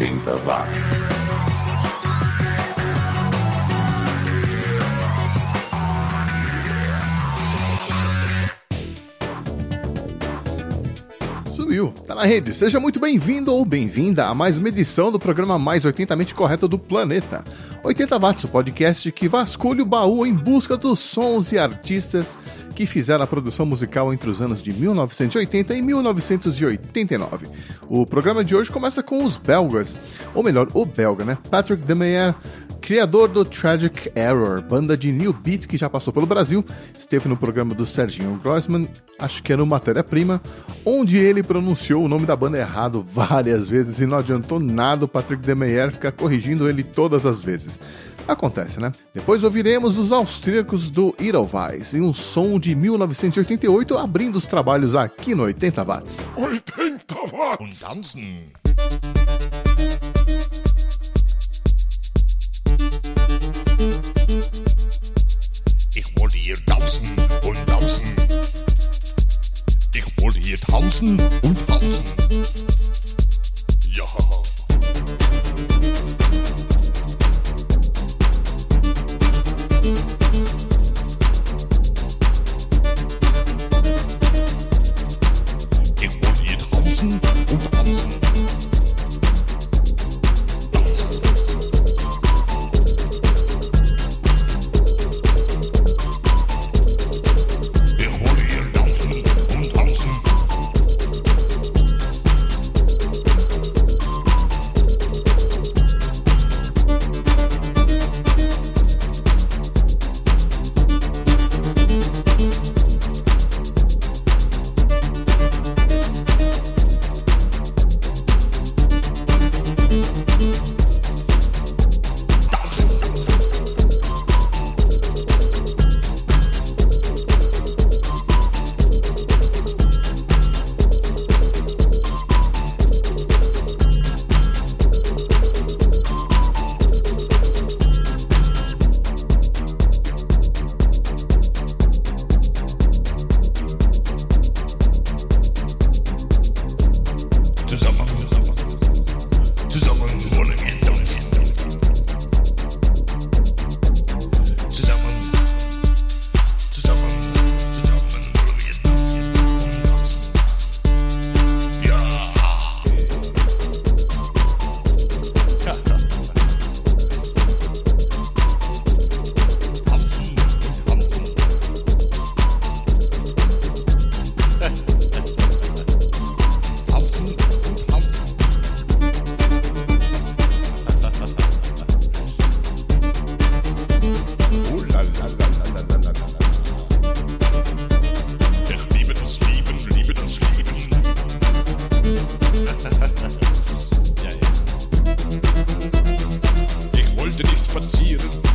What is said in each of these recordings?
80 watts. Sumiu, tá na rede. Seja muito bem-vindo ou bem-vinda a mais uma edição do programa mais 80mente correto do planeta. 80 Watts, o podcast que vasculha o baú em busca dos sons e artistas que fizeram a produção musical entre os anos de 1980 e 1989. O programa de hoje começa com os belgas, ou melhor, o belga, né? Patrick Demeyer, criador do Tragic Error, banda de new beat que já passou pelo Brasil, esteve no programa do Serginho Grossman, acho que era o Matéria-Prima, onde ele pronunciou o nome da banda errado várias vezes e não adiantou nada o Patrick Demeyer ficar corrigindo ele todas as vezes. Acontece, né? Depois ouviremos os austríacos do Edelweiss em um som de 1988 abrindo os trabalhos aqui no 80 Watts. 80 Watts! Und tanzen! Hier tanzen und tanzen. Ich wollte hier tanzen und tanzen. Ja. divertido.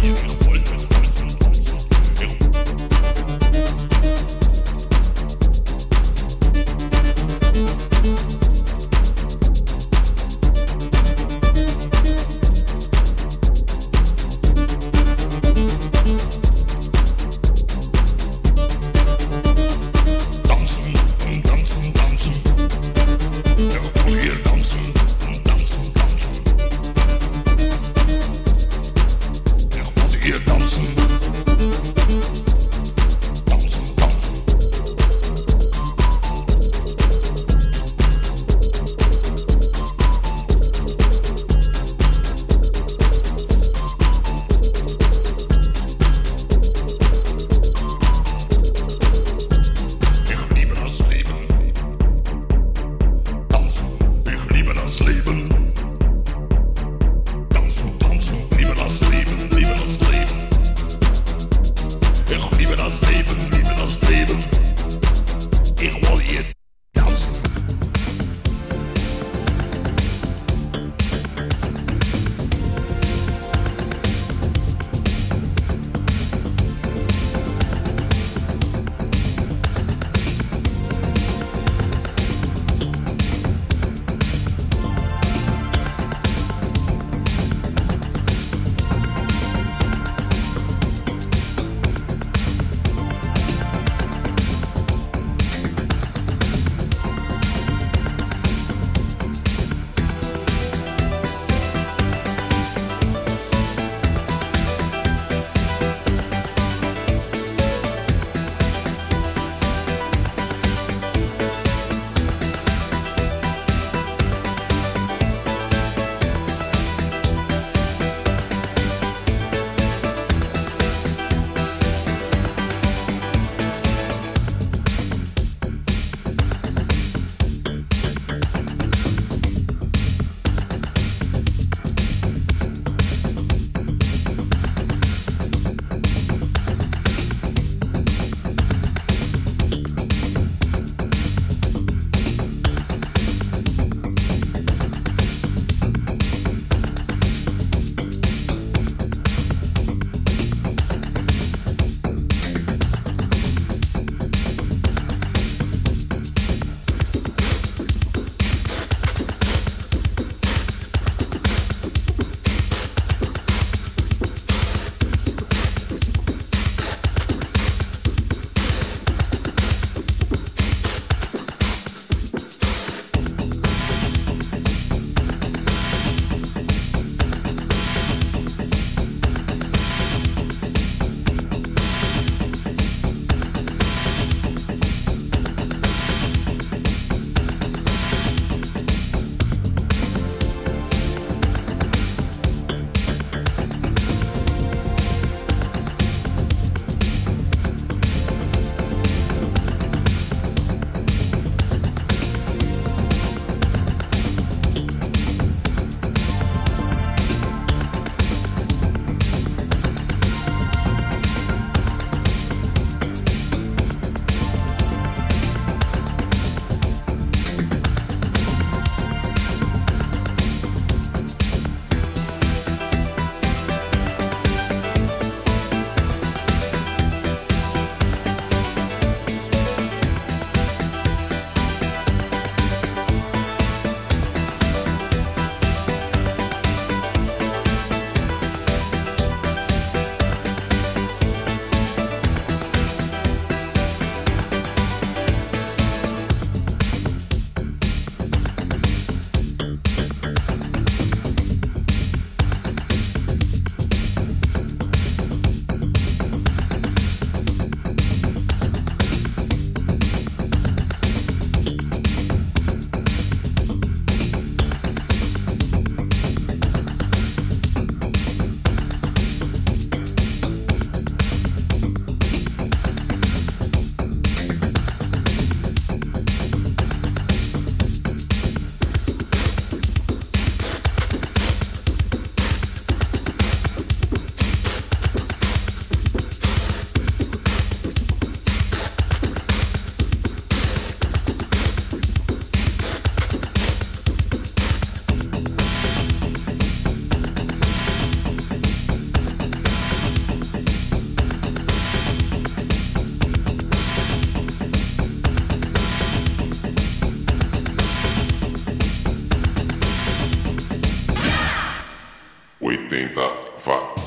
Thank you.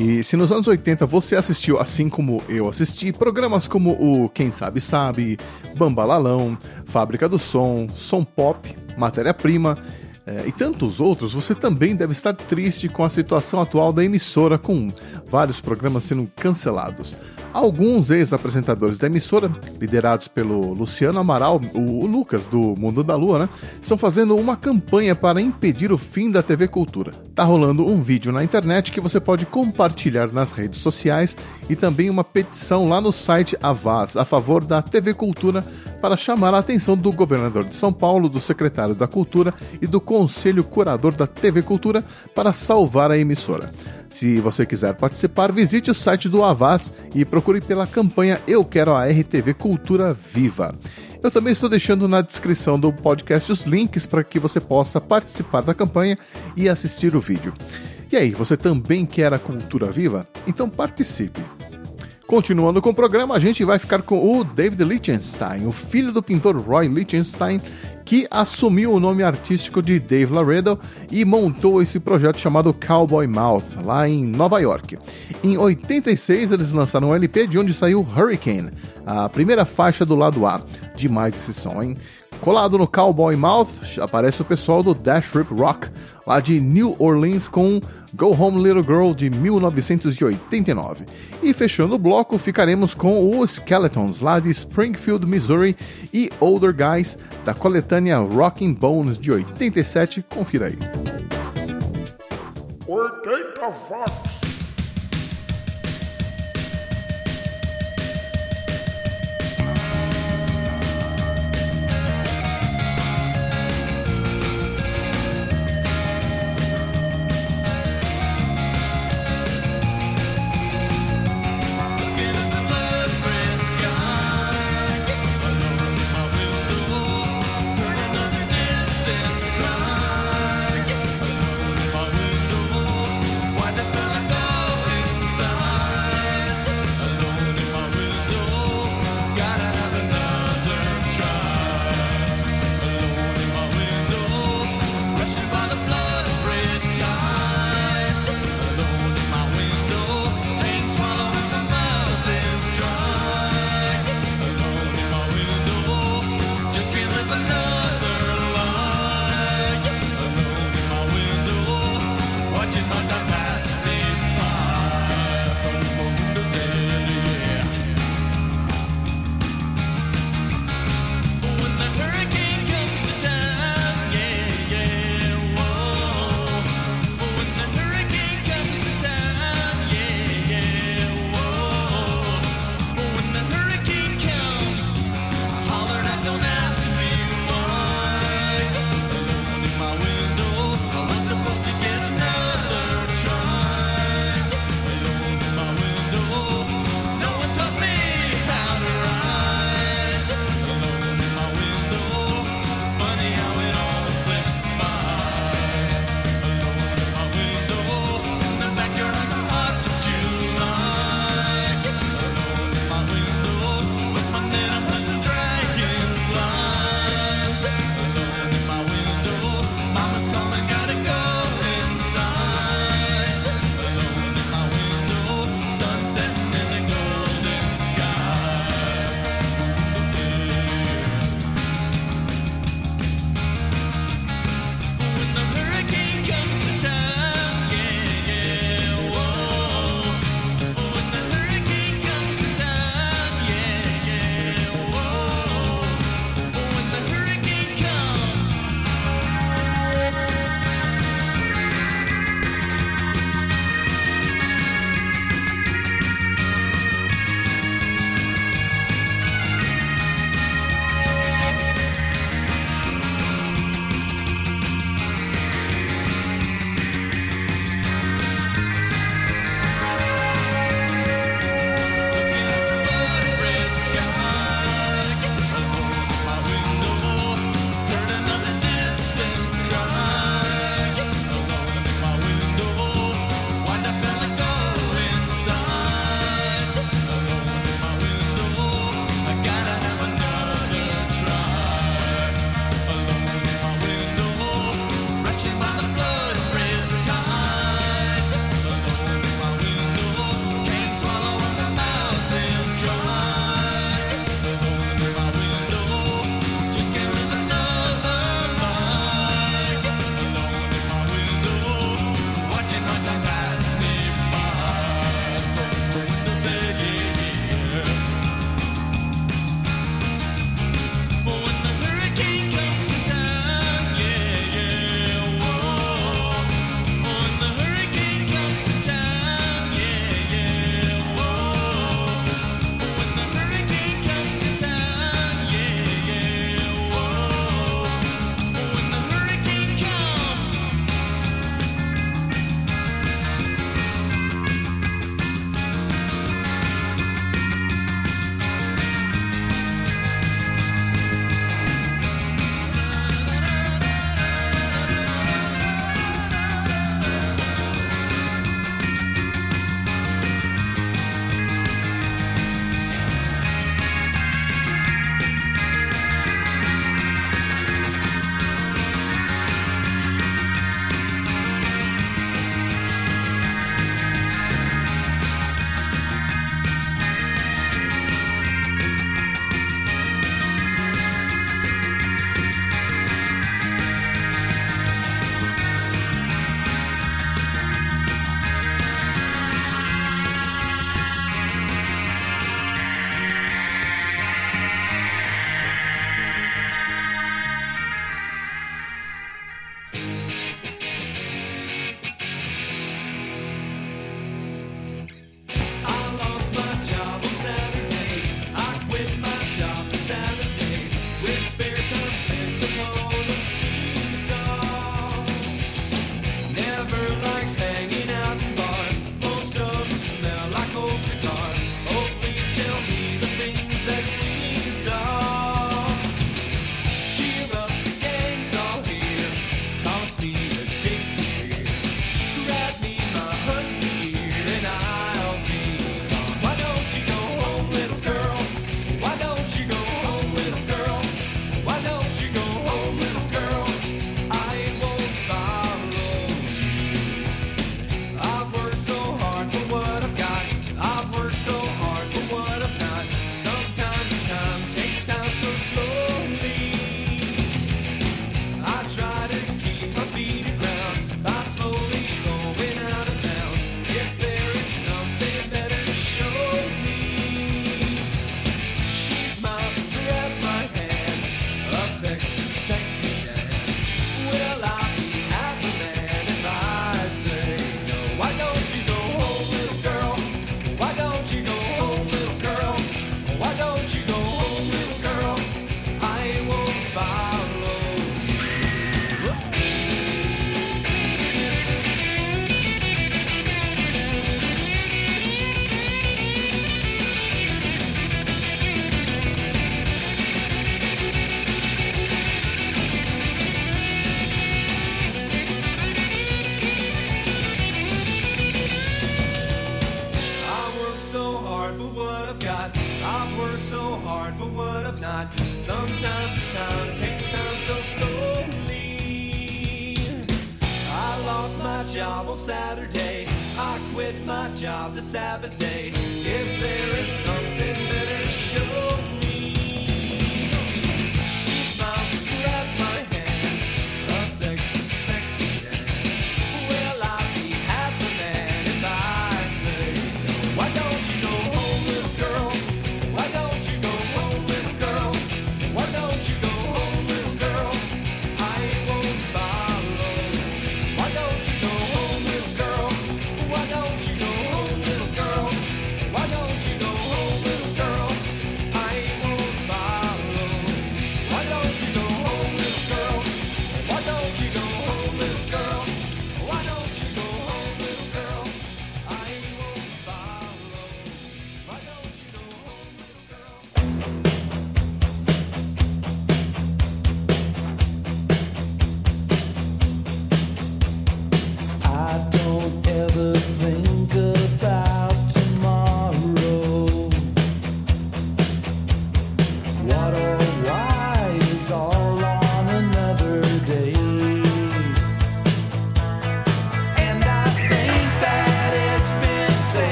E se nos anos 80 você assistiu, assim como eu assisti, programas como o Quem Sabe Sabe, Bambalalão, Fábrica do Som, Som Pop, Matéria Prima, é, e tantos outros, você também deve estar triste com a situação atual da emissora, com vários programas sendo cancelados. Alguns ex-apresentadores da emissora, liderados pelo Luciano Amaral, o, Lucas do Mundo da Lua, né, estão fazendo uma campanha para impedir o fim da TV Cultura. Tá rolando um vídeo na internet que você pode compartilhar nas redes sociais e também uma petição lá no site Avaz a favor da TV Cultura para chamar a atenção do governador de São Paulo, do secretário da Cultura e do conselho curador da TV Cultura para salvar a emissora. Se você quiser participar, visite o site do Avaz e procure pela campanha Eu Quero a RTV Cultura Viva. Eu também estou deixando na descrição do podcast os links para que você possa participar da campanha e assistir o vídeo. E aí, você também quer a cultura viva? Então participe! Continuando com o programa, a gente vai ficar com o David Lichtenstein, o filho do pintor Roy Lichtenstein, que assumiu o nome artístico de Dave Laredo e montou esse projeto chamado Cowboy Mouth, lá em Nova York. Em 86, eles lançaram um LP de onde saiu Hurricane, a primeira faixa do lado A. Demais esse som, hein? Colado no Cowboy Mouth, aparece o pessoal do Dash Rip Rock, lá de New Orleans, com Go Home Little Girl de 1989. E fechando o bloco, ficaremos com os Skeletons, lá de Springfield, Missouri, e Older Guys, da coletânea Rocking Bones de 87. Confira aí. 80 watts.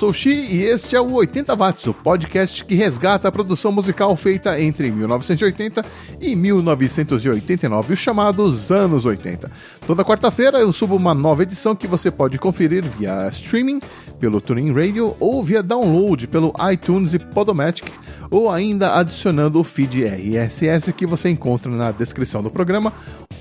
Sou o Xi e este é o 80 Watts, o podcast que resgata a produção musical feita entre 1980 e 1989, os chamados anos 80. Toda quarta-feira eu subo uma nova edição que você pode conferir via streaming, pelo TuneIn Radio ou via download pelo iTunes e Podomatic, ou ainda adicionando o feed RSS que você encontra na descrição do programa,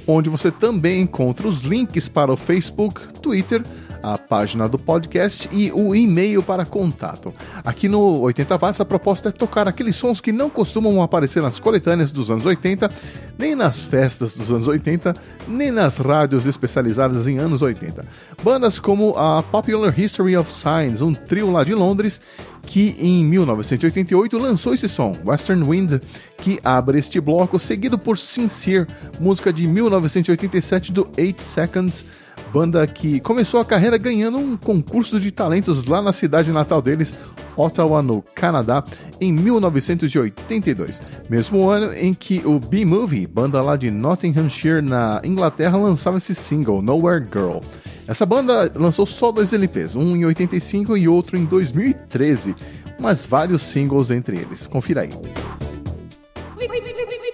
onde você também encontra os links para o Facebook, Twitter, a página do podcast e o e-mail para contato. Aqui no 80 Watts a proposta é tocar aqueles sons que não costumam aparecer nas coletâneas dos anos 80, nem nas festas dos anos 80, nem nas rádios especializadas em anos 80. Bandas como a Popular History of Signs, um trio lá de Londres, que em 1988 lançou esse som, Western Wind, que abre este bloco, seguido por Sincere, música de 1987 do 8 Seconds, banda que começou a carreira ganhando um concurso de talentos lá na cidade natal deles, Ottawa, no Canadá, em 1982, mesmo ano em que o B-Movie, banda lá de Nottinghamshire, na Inglaterra, lançava esse single, Nowhere Girl. Essa banda lançou só dois LPs, um em 85 e outro em 2013, mas vários singles entre eles. Confira aí.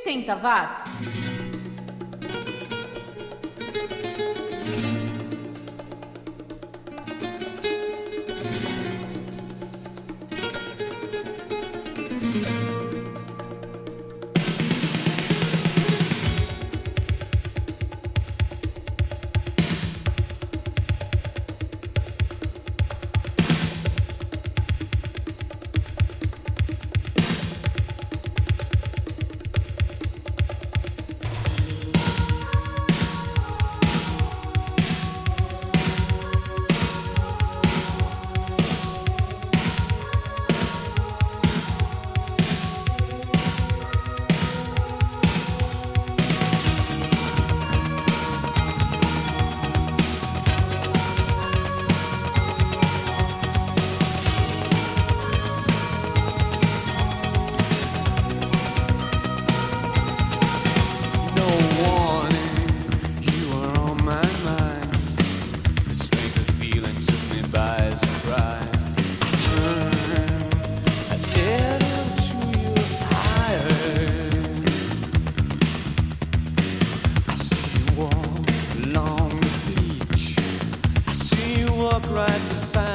80 watts. sign.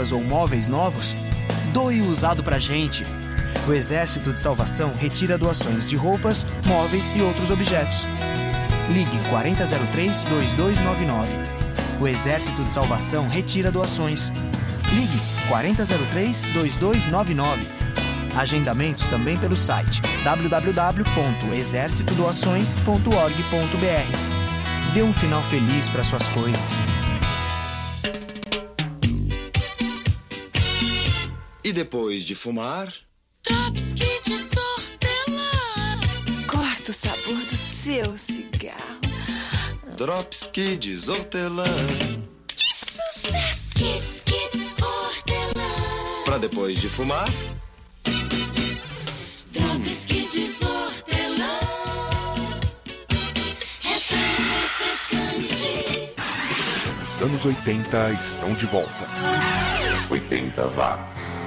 roupas ou móveis novos? Doe o usado pra gente. O Exército de Salvação retira doações de roupas, móveis e outros objetos. Ligue 4003-2299. O Exército de Salvação retira doações. Ligue 4003-2299. Agendamentos também pelo site www.exercitodoações.org.br. Dê um final feliz para suas coisas. E depois de fumar. Dropski de hortelã. Corta o sabor do seu cigarro. Dropski de hortelã. Que sucesso! Kids, kids, hortelã. Pra depois de fumar. Dropski de hortelã. Os anos 80 estão de volta. 80 watts.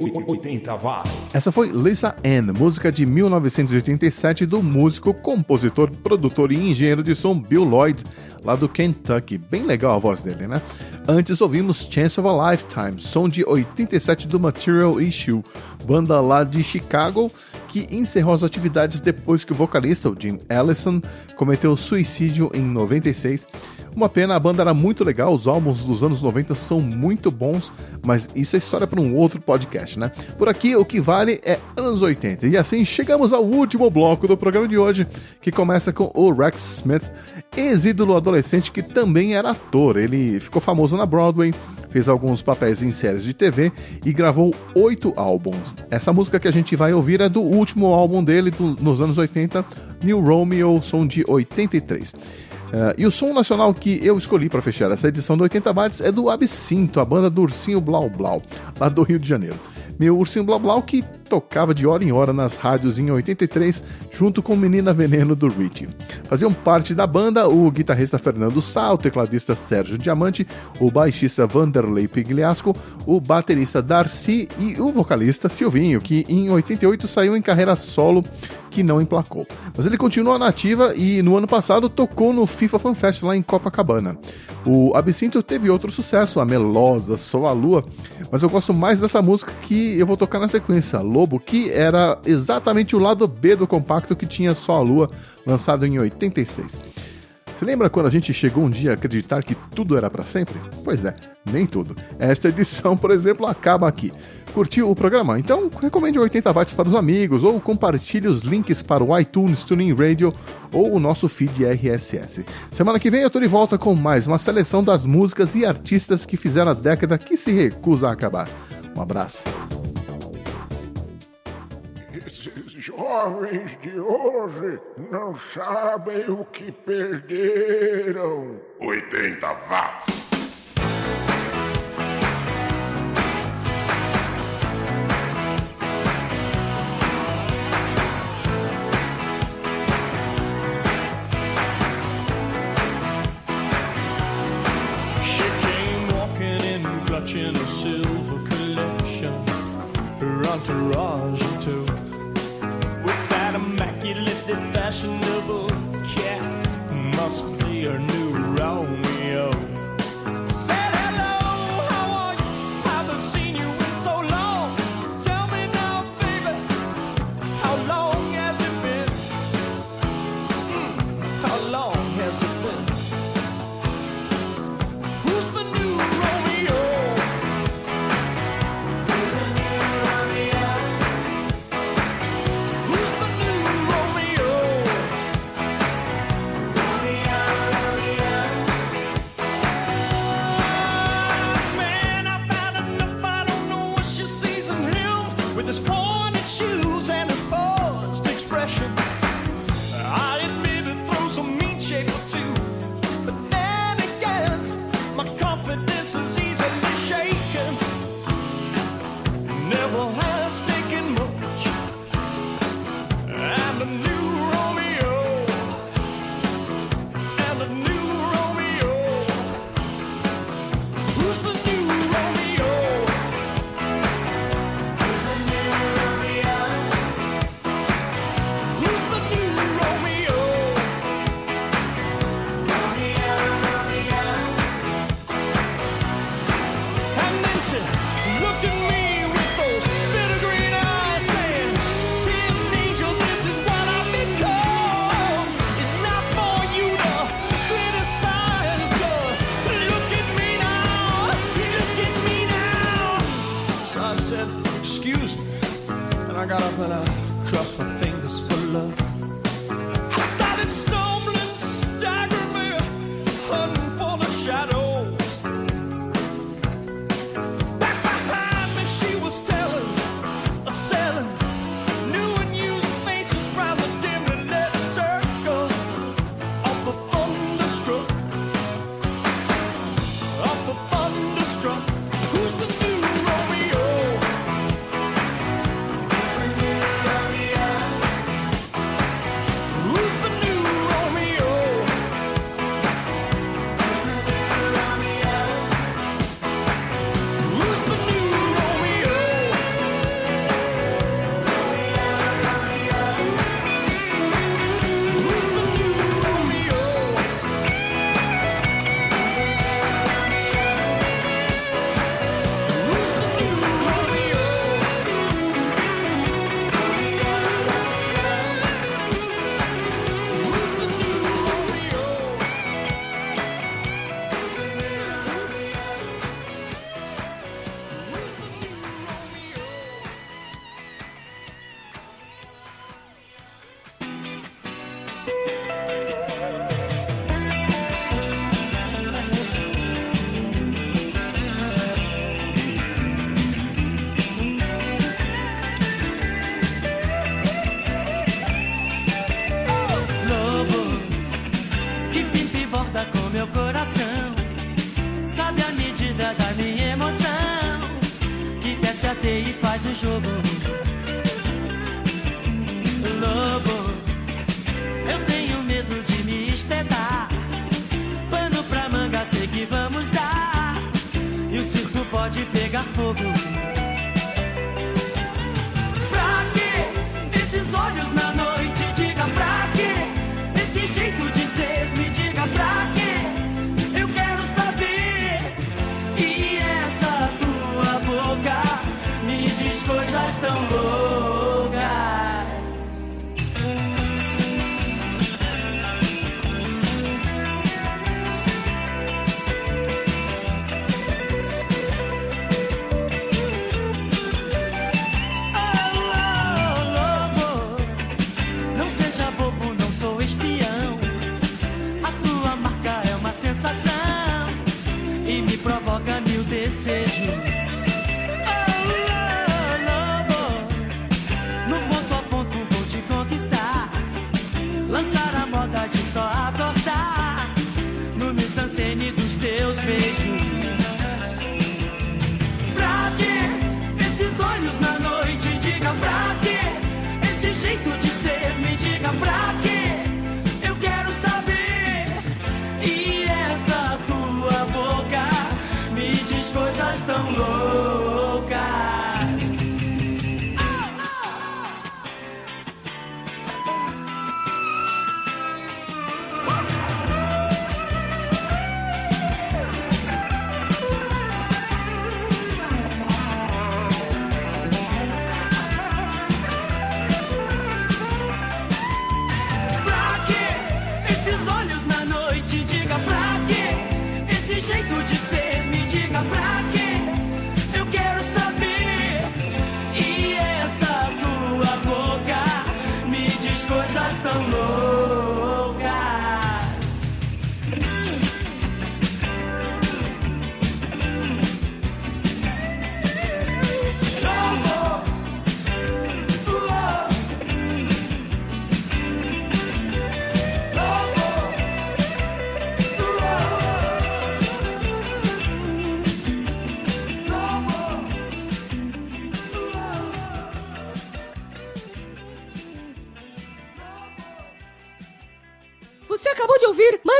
80 watts. Essa foi Lisa Ann, música de 1987 do músico, compositor, produtor e engenheiro de som Bill Lloyd, lá do Kentucky. Bem legal a voz dele, né? Antes ouvimos Chance of a Lifetime, som de 87 do Material Issue, banda lá de Chicago que encerrou as atividades depois que o vocalista, o Jim Allison, cometeu suicídio em 96. Uma pena, a banda era muito legal, os álbuns dos anos 90 são muito bons, mas isso é história para um outro podcast, né? Por aqui, o que vale é anos 80. E assim chegamos ao último bloco do programa de hoje, que começa com o Rex Smith, ex-ídolo adolescente que também era ator. Ele ficou famoso na Broadway, fez alguns papéis em séries de TV e gravou oito álbuns. Essa música que a gente vai ouvir é do último álbum dele do- nos anos 80, New Romeo, som de 83. Eh, e o som nacional que eu escolhi para fechar essa edição do 80 Watts é do Absinto, a banda do Ursinho Blau Blau, lá do Rio de Janeiro. Meu Ursinho Blau Blau que tocava de hora em hora nas rádios em 83, junto com Menina Veneno do Richie. Faziam parte da banda o guitarrista Fernando Sá, o tecladista Sérgio Diamante, o baixista Vanderlei Pigliasco, o baterista Darcy e o vocalista Silvinho, que em 88 saiu em carreira solo que não emplacou. Mas ele continua na ativa e no ano passado tocou no FIFA Fan Fest lá em Copacabana. O Absinto teve outro sucesso, a melosa Sou a Lua, mas eu gosto mais dessa música que eu vou tocar na sequência, Lobo, que era exatamente o lado B do compacto que tinha Só a Lua, lançado em 86. Você lembra quando a gente chegou um dia a acreditar que tudo era para sempre? Pois é, nem tudo. Esta edição, por exemplo, acaba aqui. Curtiu o programa? Então recomende o 80 watts para os amigos ou compartilhe os links para o iTunes, Tuning Radio ou o nosso feed RSS. Semana que vem eu tô de volta com mais uma seleção das músicas e artistas que fizeram a década que se recusa a acabar. Um abraço. Jovens de hoje não sabem o que perderam. 80 watts. She came walking in, clutching a silver collection. Her entourage too. Fashionable cat, must be her new Romeo. lançar a moda de